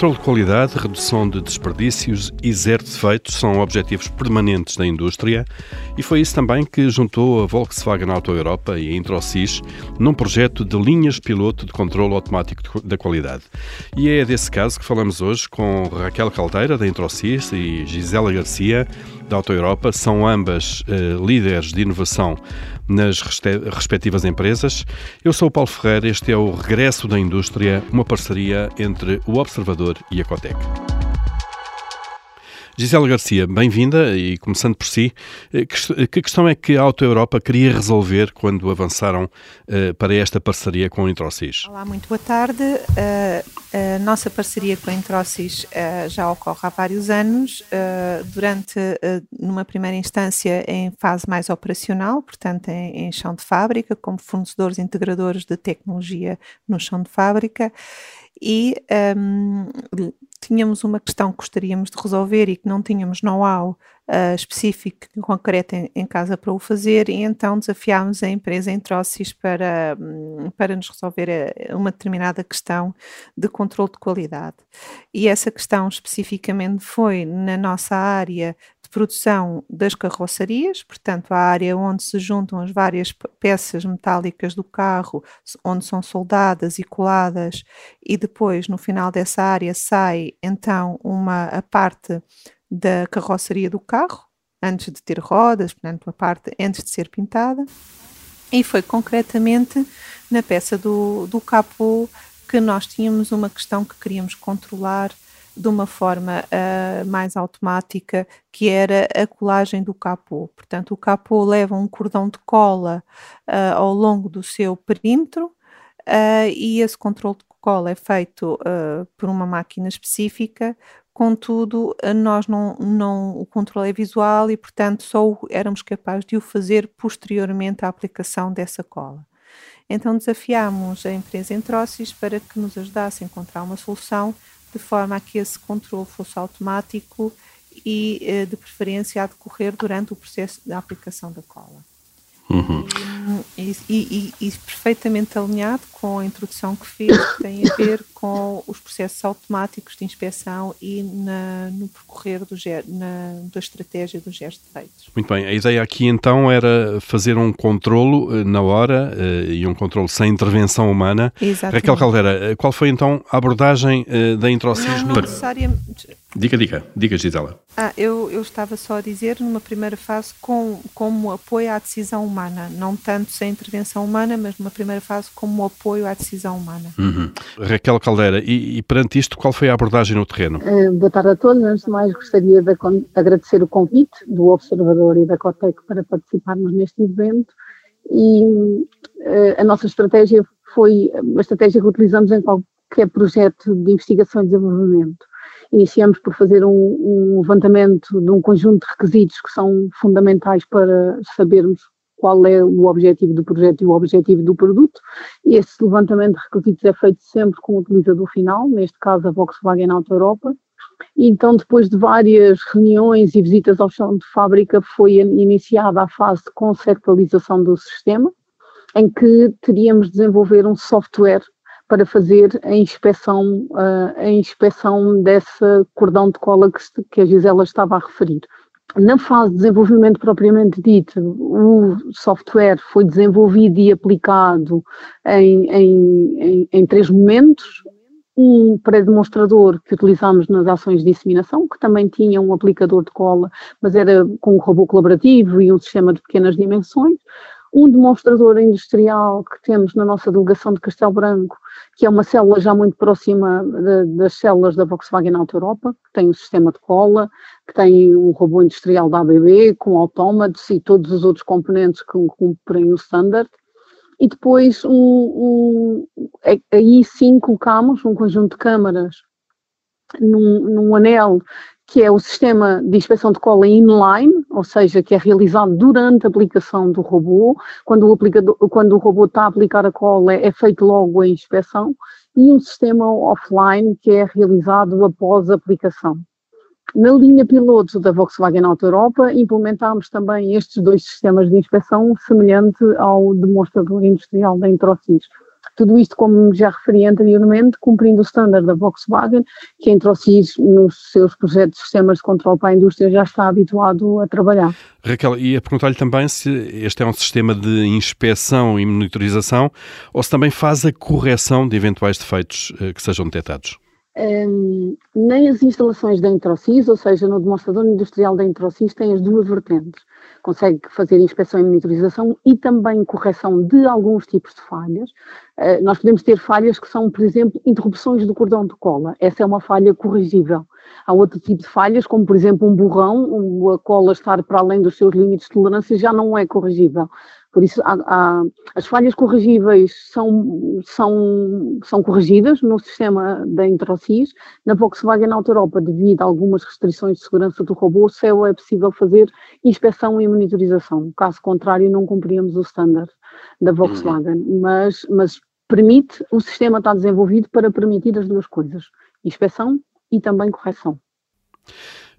Controlo de qualidade, redução de desperdícios e zero defeitos são objetivos permanentes da indústria e foi isso também que juntou a Volkswagen Auto Europa e a Introcis num projeto de linhas piloto de controlo automático da qualidade. E é desse caso que falamos hoje com Raquel Caldeira, da Introcis, e Gisela Garcia, da Auto Europa. São ambas uh, líderes de inovação nas respectivas empresas. Eu sou o Paulo Ferreira, este é o Regresso da Indústria, uma parceria entre o Observador e a Cotec. Gisela Garcia, bem-vinda e começando por si, eh, que questão é que a Auto Europa queria resolver quando avançaram uh, para esta parceria com a Introcis? Olá, muito boa tarde. Uh, a nossa parceria com a Introcis já ocorre há vários anos, durante, numa primeira instância, em fase mais operacional, portanto, em, em chão de fábrica, como fornecedores integradores de tecnologia no chão de fábrica, e um, tínhamos uma questão que gostaríamos de resolver e que não tínhamos know-how uh, específico, concreto em, em, casa para o fazer, e então desafiámos a empresa em Trocis para, um, para nos resolver eh, uma determinada questão de controle de qualidade. E essa questão especificamente foi na nossa área produção das carroçarias, portanto, a área onde se juntam as várias peças metálicas do carro, onde são soldadas e coladas, e depois no final dessa área sai então uma a parte da carroçaria do carro, antes de ter rodas, portanto, a parte antes de ser pintada. E foi concretamente na peça do, do capô que nós tínhamos uma questão que queríamos controlar de uma forma uh, mais automática, que era a colagem do capô. Portanto, o capô leva um cordão de cola uh, ao longo do seu perímetro uh, e esse controle de cola é feito por uma máquina específica. Contudo, nós não, não, o controle é visual e, portanto, só éramos capazes de o fazer posteriormente à aplicação dessa cola. Então desafiámos a empresa Entrocis para que nos ajudasse a encontrar uma solução de forma a que esse controle fosse automático e, eh, de preferência, a decorrer durante o processo da aplicação da cola. Uhum. E, e, e, e, perfeitamente alinhado com a introdução que fiz, que tem a ver com os processos automáticos de inspeção e na, no percorrer do, na, da estratégia dos gestos feitos. Muito bem, a ideia aqui então era fazer um controlo eh, na hora uh, e um controlo sem intervenção humana. Exatamente. Raquel Caldeira, qual foi então a abordagem da introcismo? Não, não necessariamente Diga, diga, diga, Gisela. Ah, eu, eu estava só a dizer, numa primeira fase, com, como apoio à decisão humana, não tanto sem intervenção humana, mas numa primeira fase como apoio à decisão humana. Uhum. Raquel Caldeira, e, e, perante isto, qual foi a abordagem no terreno? Uh, boa tarde a todos. Antes de mais, gostaria de agradecer o convite do Observador e da Cotec para participarmos neste evento. E uh, a nossa estratégia foi uma estratégia que utilizamos em qualquer projeto de investigação e desenvolvimento iniciamos por fazer um, um, levantamento de um conjunto de requisitos que são fundamentais para sabermos qual é o objetivo do projeto e o objetivo do produto. Esse levantamento de requisitos é feito sempre com o utilizador final, neste caso a Volkswagen Auto Europa. E então, depois de várias reuniões e visitas ao chão de fábrica, foi iniciada a fase de conceptualização do sistema, em que teríamos de desenvolver um software para fazer a inspeção, a inspeção desse cordão de cola que, que a Gisela estava a referir. Na fase de desenvolvimento propriamente dito, o software foi desenvolvido e aplicado em, em, em, em três momentos. Um pré-demonstrador que utilizámos nas ações de disseminação, que também tinha um aplicador de cola, mas era com um robô colaborativo e um sistema de pequenas dimensões um demonstrador industrial que temos na nossa delegação de Castelo Branco, que é uma célula já muito próxima de, das células da Volkswagen Auto Europa, que tem um sistema de cola, que tem um robô industrial da ABB com autómatos e todos os outros componentes que cumprem o standard. E depois, um, um, aí sim colocamos um conjunto de câmaras num, num anel que é o sistema de inspeção de cola inline, ou seja, que é realizado durante a aplicação do robô. Quando o, aplicador, quando o robô está a aplicar a cola, é feito logo a inspeção. E um sistema offline, que é realizado após a aplicação. Na linha piloto da Volkswagen Auto Europa, implementámos também estes dois sistemas de inspeção, semelhante ao demonstrador industrial da Introcis. Tudo isto, como já referi anteriormente, cumprindo o standard da Volkswagen, que entre os nos seus projetos de sistemas de controle para a indústria, já está habituado a trabalhar. Raquel, ia perguntar-lhe também se este é um sistema de inspeção e monitorização ou se também faz a correção de eventuais defeitos eh, que sejam detectados. Um, nem as instalações da Introcis, ou seja, no demonstrador industrial da Introcis, têm as duas vertentes. Consegue fazer inspeção e monitorização e também correção de alguns tipos de falhas. Uh, nós podemos ter falhas que são, por exemplo, interrupções do cordão de cola. Essa é uma falha corrigível. Há outro tipo de falhas, como por exemplo um borrão, a cola estar para além dos seus limites de tolerância já não é corrigível. Por isso, há, há, as falhas corrigíveis são, são, são corrigidas no sistema da Introcis. Na Volkswagen Auto Europa, devido a algumas restrições de segurança do robô, só é possível fazer inspeção e monitorização. Caso contrário, não cumpríamos o standard da Volkswagen. Uhum. Mas, mas permite, o sistema está desenvolvido para permitir as duas coisas, inspeção e também correção.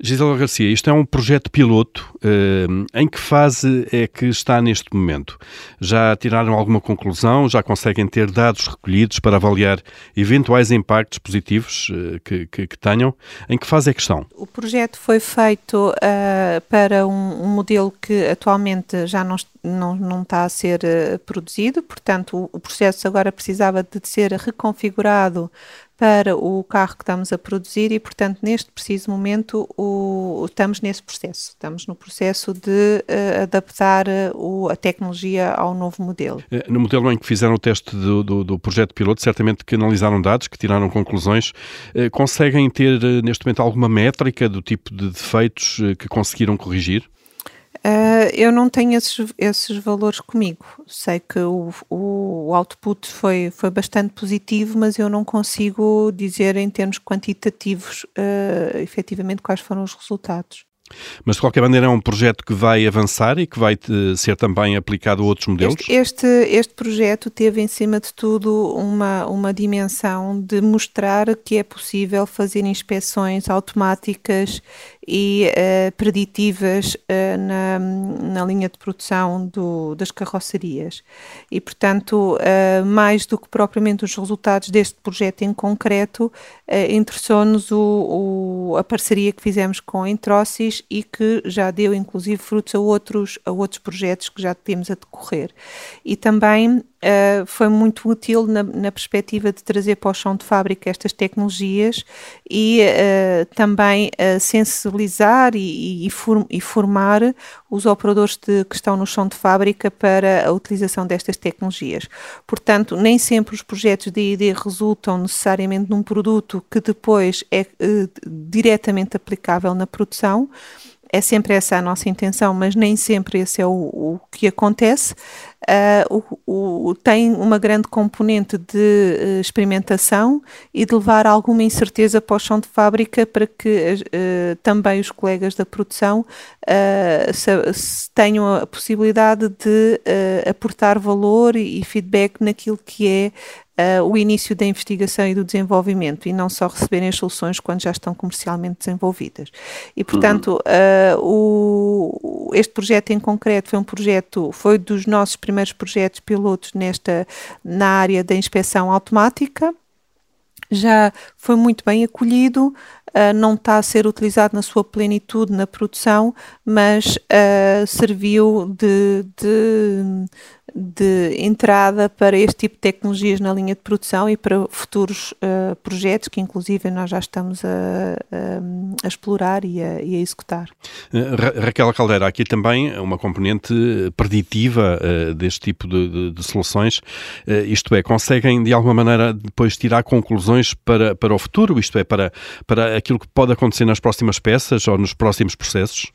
Gisela Garcia, isto é um projeto piloto. Uh, em que fase é que está neste momento? Já tiraram alguma conclusão? Já conseguem ter dados recolhidos para avaliar eventuais impactos positivos uh, que, que, que, tenham? Em que fase é que estão? O projeto foi feito uh, para um, um, modelo que atualmente já não, não, não está a ser produzido, portanto, o, processo agora precisava de ser reconfigurado para o carro que estamos a produzir e, portanto, neste preciso momento o, estamos nesse processo. Estamos no processo de uh, adaptar uh, o, a tecnologia ao novo modelo. Eh, no modelo em que fizeram o teste do, do, do projeto piloto, certamente que analisaram dados, que tiraram conclusões, uh, conseguem ter neste momento alguma métrica do tipo de defeitos que conseguiram corrigir? Uh, eu não tenho esses, esses valores comigo. Sei que o, o output foi, foi bastante positivo, mas eu não consigo dizer em termos quantitativos uh, efetivamente quais foram os resultados. Mas de qualquer maneira é um projeto que vai avançar e que vai ser também aplicado a outros modelos? Este, este, este, projeto teve em cima de tudo uma, uma dimensão de mostrar que é possível fazer inspeções automáticas e uh, preditivas uh, na, na linha de produção do, das carrocerias. E, portanto, uh, mais do que propriamente os resultados deste projeto em concreto, interessou-nos a parceria que fizemos com a Entrocis e que já deu, inclusive, frutos a outros, a outros projetos que já temos a decorrer. E também Uh, foi muito útil na, na, perspectiva de trazer para o chão de fábrica estas tecnologias e uh, também uh, sensibilizar e, e, form, e, formar os operadores de, que estão no chão de fábrica para a utilização destas tecnologias. Portanto, nem sempre os projetos de ID resultam necessariamente num produto que depois é diretamente aplicável na produção é sempre essa a nossa intenção, mas nem sempre esse é o, o que acontece. Uh, o, o, tem uma grande componente de uh, experimentação e de levar alguma incerteza para o chão de fábrica para que uh, também os colegas da produção se, se tenham a possibilidade de aportar valor e, e feedback naquilo que é uh, o início da investigação e do desenvolvimento e não só receberem as soluções quando já estão comercialmente desenvolvidas. E, portanto, uh, o, este projeto em concreto foi um projeto, foi dos nossos primeiros projetos pilotos nesta, na área da inspeção automática. Já foi muito bem acolhido, uh, não está a ser utilizado na sua plenitude na produção, mas uh, serviu de, de, de entrada para este tipo de tecnologias na linha de produção e para futuros uh, projetos que, inclusive, nós já estamos a, a, explorar e a, e a executar. Uh, Raquel Caldeira, aqui também uma componente preditiva uh, deste tipo de, de, de soluções, isto é, conseguem de alguma maneira depois tirar conclusões para, para o futuro, isto é, para, para aquilo que pode acontecer nas próximas peças ou nos próximos processos?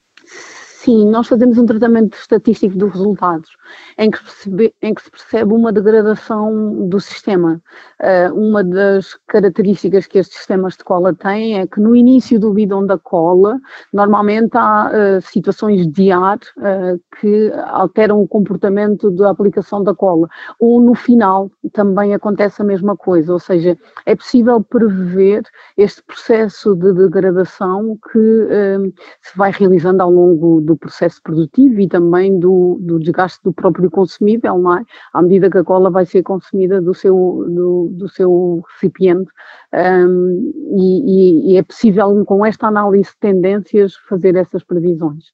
Sim, nós fazemos um tratamento estatístico dos resultados, em que, percebe, em que se percebe uma degradação do sistema. Uh, uma das características que estes sistemas de cola têm é que no início do bidão da cola, normalmente há uh, situações de ar uh, que alteram o comportamento da aplicação da cola. Ou no final também acontece a mesma coisa, ou seja, é possível prever este processo de degradação que se vai realizando ao longo do do processo produtivo e também do, do desgaste do próprio consumível, não é? À medida que a cola vai ser consumida do seu, do, do seu recipiente. Um, e, e, e é possível, com esta análise de tendências, fazer essas previsões.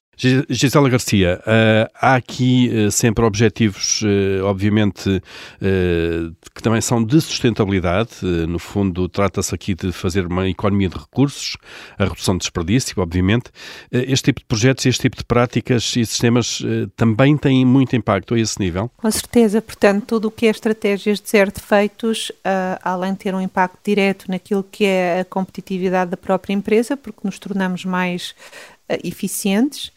Gisela Garcia, uh, há aqui uh, sempre objetivos, uh, obviamente, que também são de sustentabilidade. no fundo, trata-se aqui de fazer uma economia de recursos, a redução de desperdício, obviamente. este tipo de projetos, este tipo de práticas e sistemas também têm muito impacto a esse nível? Com certeza. Portanto, tudo o que é estratégias de zero defeitos, além de ter um impacto direto naquilo que é a competitividade da própria empresa, porque nos tornamos mais eficientes,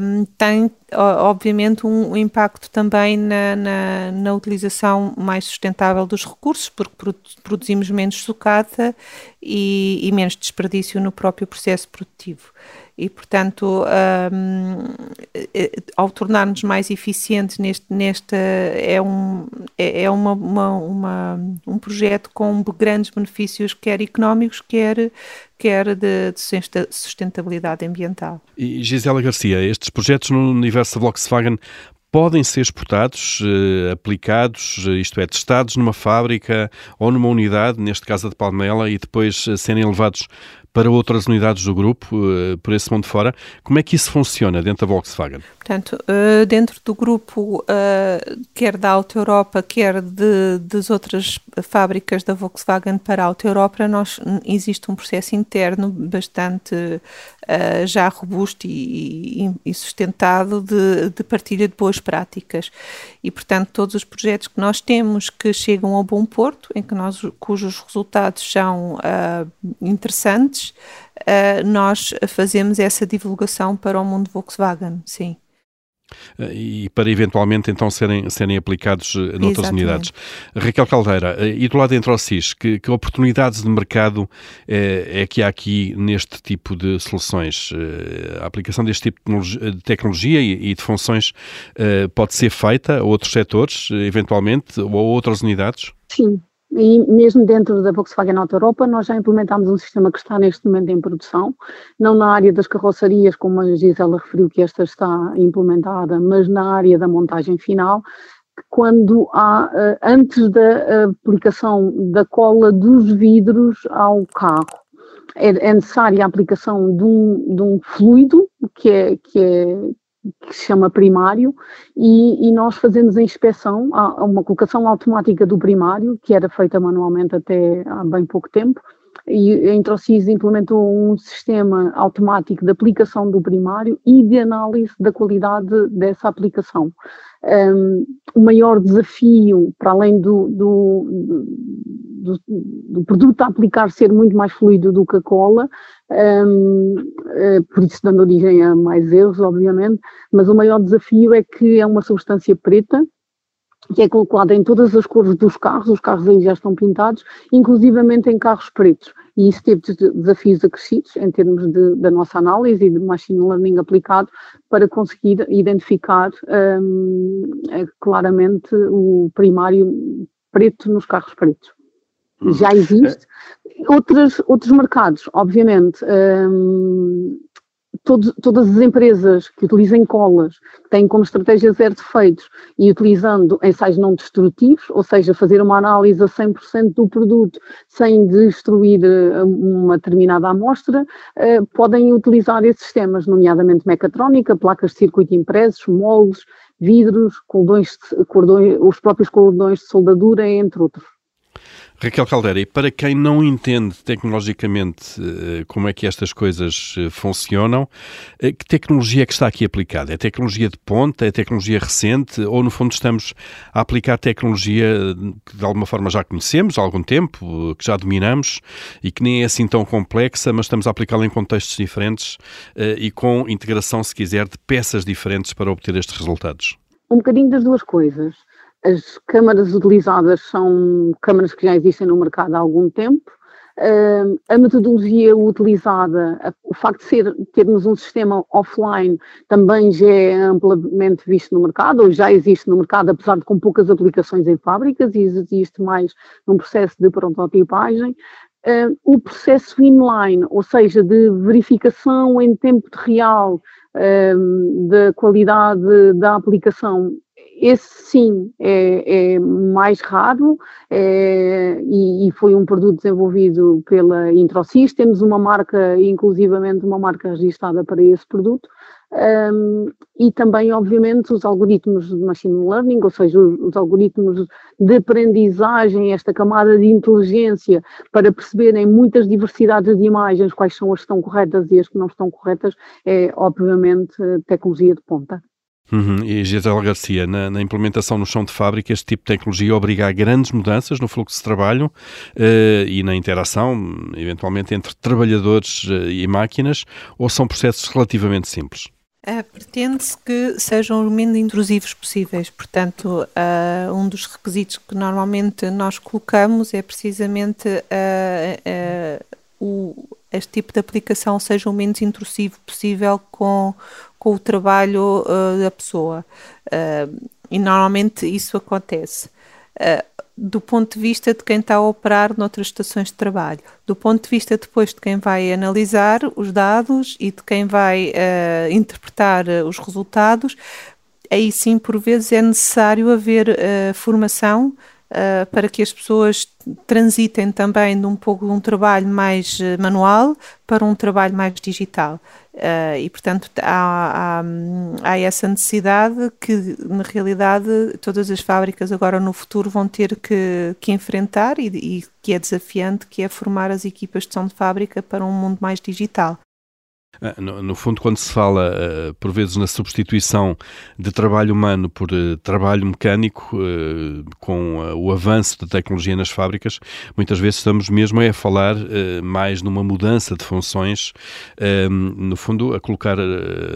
um, tem obviamente um, um impacto também na, na, na, utilização mais sustentável dos recursos, porque produzimos menos sucata e, e menos desperdício no próprio processo produtivo e, portanto, um, ao tornarmos mais eficientes neste, neste é, um, é, é uma, uma, uma, um projeto com grandes benefícios, quer económicos, quer, quer de, de sustentabilidade ambiental. E Gisela Garcia, estes projetos no universo da Volkswagen podem ser exportados, eh, aplicados, eh, isto é, testados numa fábrica ou numa unidade, neste caso a de Palmela, e depois eh, serem levados para outras unidades do grupo, uh, por esse mundo fora. Como é que isso funciona dentro da Volkswagen? Portanto, uh, dentro do grupo, uh, quer da Auto Europa, quer de, das outras fábricas da Volkswagen para a Auto Europa, nós, existe um processo interno bastante já robusto e, sustentado de, de, partilha de boas práticas. E, portanto, todos os projetos que nós temos que chegam ao bom porto, em que nós, cujos resultados são interessantes, uh, nós fazemos essa divulgação para o mundo Volkswagen, sim. Eh, e para eventualmente então serem, serem aplicados eh, noutras Exatamente. unidades. Raquel Caldeira, e do lado de Entrocis, que, que oportunidades de mercado é, é, que há aqui neste tipo de soluções? A aplicação deste tipo de tecnologia e, e de funções pode ser feita a outros setores, eventualmente, ou a outras unidades? Sim, e mesmo dentro da Volkswagen Auto Europa, nós já implementámos um sistema que está neste momento em produção, não na área das carrocerias, como a Gisela referiu que esta está implementada, mas na área da montagem final, quando há, eh, antes da aplicação da cola dos vidros ao carro, é, é necessária a aplicação de um, de um fluido que é, que é que se chama primário, e, e, nós fazemos a inspeção, há uma colocação automática do primário, que era feita manualmente até há bem pouco tempo, e a Introcis implementou um sistema automático de aplicação do primário e de análise da qualidade dessa aplicação. Um, o maior desafio, para além do, do, do, do, produto a aplicar ser muito mais fluido do que a cola, um, uh, por isso dando origem a mais erros, obviamente, mas o maior desafio é que é uma substância preta, que é colocada em todas as cores dos carros, os carros aí já estão pintados, inclusivamente em carros pretos. E isso teve desafios acrescidos em termos de, da nossa análise e de machine learning aplicado para conseguir identificar um, é, claramente o primário preto nos carros pretos. Hum. Já existe. Outros, outros mercados, obviamente, um, todas as empresas que utilizem colas têm como estratégia zero defeitos e utilizando ensaios não destrutivos, ou seja, fazer uma análise a 100% do produto sem destruir eh, uma determinada amostra, eh, podem utilizar esses sistemas, nomeadamente mecatrónica, placas de circuito impressos, moldes, vidros, cordões, cordões, os próprios cordões de soldadura, entre outros. Raquel Caldeira, e para quem não entende tecnologicamente eh, como é que estas coisas eh, funcionam, eh, que tecnologia é que está aqui aplicada? É tecnologia de ponta? É tecnologia recente? Ou, no fundo, estamos a aplicar tecnologia que de alguma forma já conhecemos há algum tempo, que já dominamos e que nem é assim tão complexa, mas estamos a aplicá-la em contextos diferentes e com integração, se quiser, de peças diferentes para obter estes resultados? Um bocadinho das duas coisas. As câmaras utilizadas são câmaras que já existem no mercado há algum tempo. Uh, a metodologia utilizada, o facto de ser, termos um sistema offline também já é amplamente visto no mercado, ou já existe no mercado, apesar de com poucas aplicações em fábricas, e existe mais num processo de prototipagem. Uh, o processo inline, ou seja, de verificação em tempo real da qualidade da aplicação esse sim é, é mais raro é, e, e, foi um produto desenvolvido pela Introsys. Temos uma marca, inclusivamente uma marca registrada para esse produto. Um, e também, obviamente, os algoritmos de machine learning, ou seja, os, os, algoritmos de aprendizagem, esta camada de inteligência para perceberem muitas diversidades de imagens, quais são as que estão corretas e as que não estão corretas, é obviamente tecnologia de ponta. Uhum. E Gisela Garcia, na, na, implementação no chão de fábrica, este tipo de tecnologia obriga a grandes mudanças no fluxo de trabalho uh, e na interação, eventualmente, entre trabalhadores uh, e máquinas, ou são processos relativamente simples? Uh, Pretende-se que sejam o menos intrusivos possíveis, portanto, uh, um dos requisitos que normalmente nós colocamos é precisamente uh, o, este tipo de aplicação seja o menos intrusivo possível com, com o trabalho uh, da pessoa. Uh, e normalmente isso acontece. Uh, do ponto de vista de quem está a operar noutras estações de trabalho, do ponto de vista depois de quem vai analisar os dados e de quem vai interpretar os resultados, aí sim, por vezes, é necessário haver formação uh, para que as pessoas transitem também de um pouco de um trabalho mais uh, manual para um trabalho mais digital. Uh, e, portanto, há, há, há, essa necessidade que, na realidade, todas as fábricas agora no futuro vão ter que, que enfrentar e, e que é desafiante, que é formar as equipas de som de fábrica para um mundo mais digital. Ah, no, no, fundo, quando se fala, uh, por vezes, na substituição de trabalho humano por uh, trabalho mecânico, uh, com o avanço da tecnologia nas fábricas, muitas vezes estamos mesmo a falar mais numa mudança de funções, no fundo, a colocar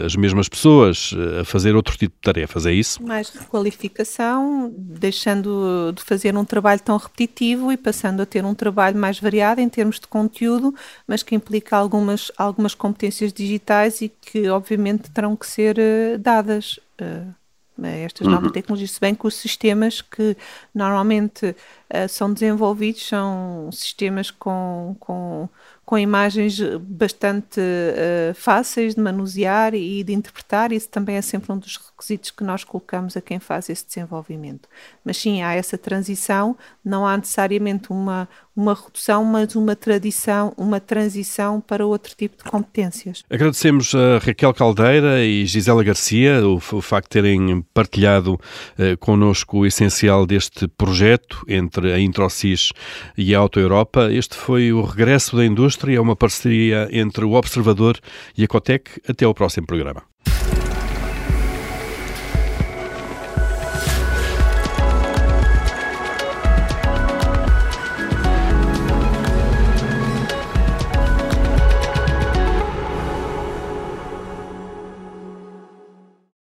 as mesmas pessoas a fazer outro tipo de tarefas, é isso? Mais requalificação, deixando de fazer um trabalho tão repetitivo e passando a ter um trabalho mais variado em termos de conteúdo, mas que implica algumas, algumas competências digitais e que obviamente terão que ser uh, dadas a estas uhum. novas tecnologias, se bem que os sistemas que normalmente uh, são desenvolvidos são sistemas com, com, com imagens bastante fáceis de manusear e de interpretar, isso também é sempre um dos requisitos que nós colocamos a quem faz esse desenvolvimento. Mas sim, há essa transição, não há necessariamente uma, uma redução, mas uma tradição, uma transição para outro tipo de competências. Agradecemos a Raquel Caldeira e Gisela Garcia o, o facto de terem partilhado eh, connosco o essencial deste projeto entre a Introcis e a Auto Europa. Este foi o Regresso da Indústria, uma parceria entre o Observador e a Cotec. Até ao próximo programa.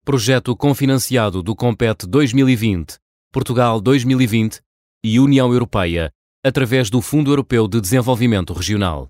projeto confinanciado do Compete 2020, Portugal 2020 e União Europeia, através do Fundo Europeu de Desenvolvimento Regional.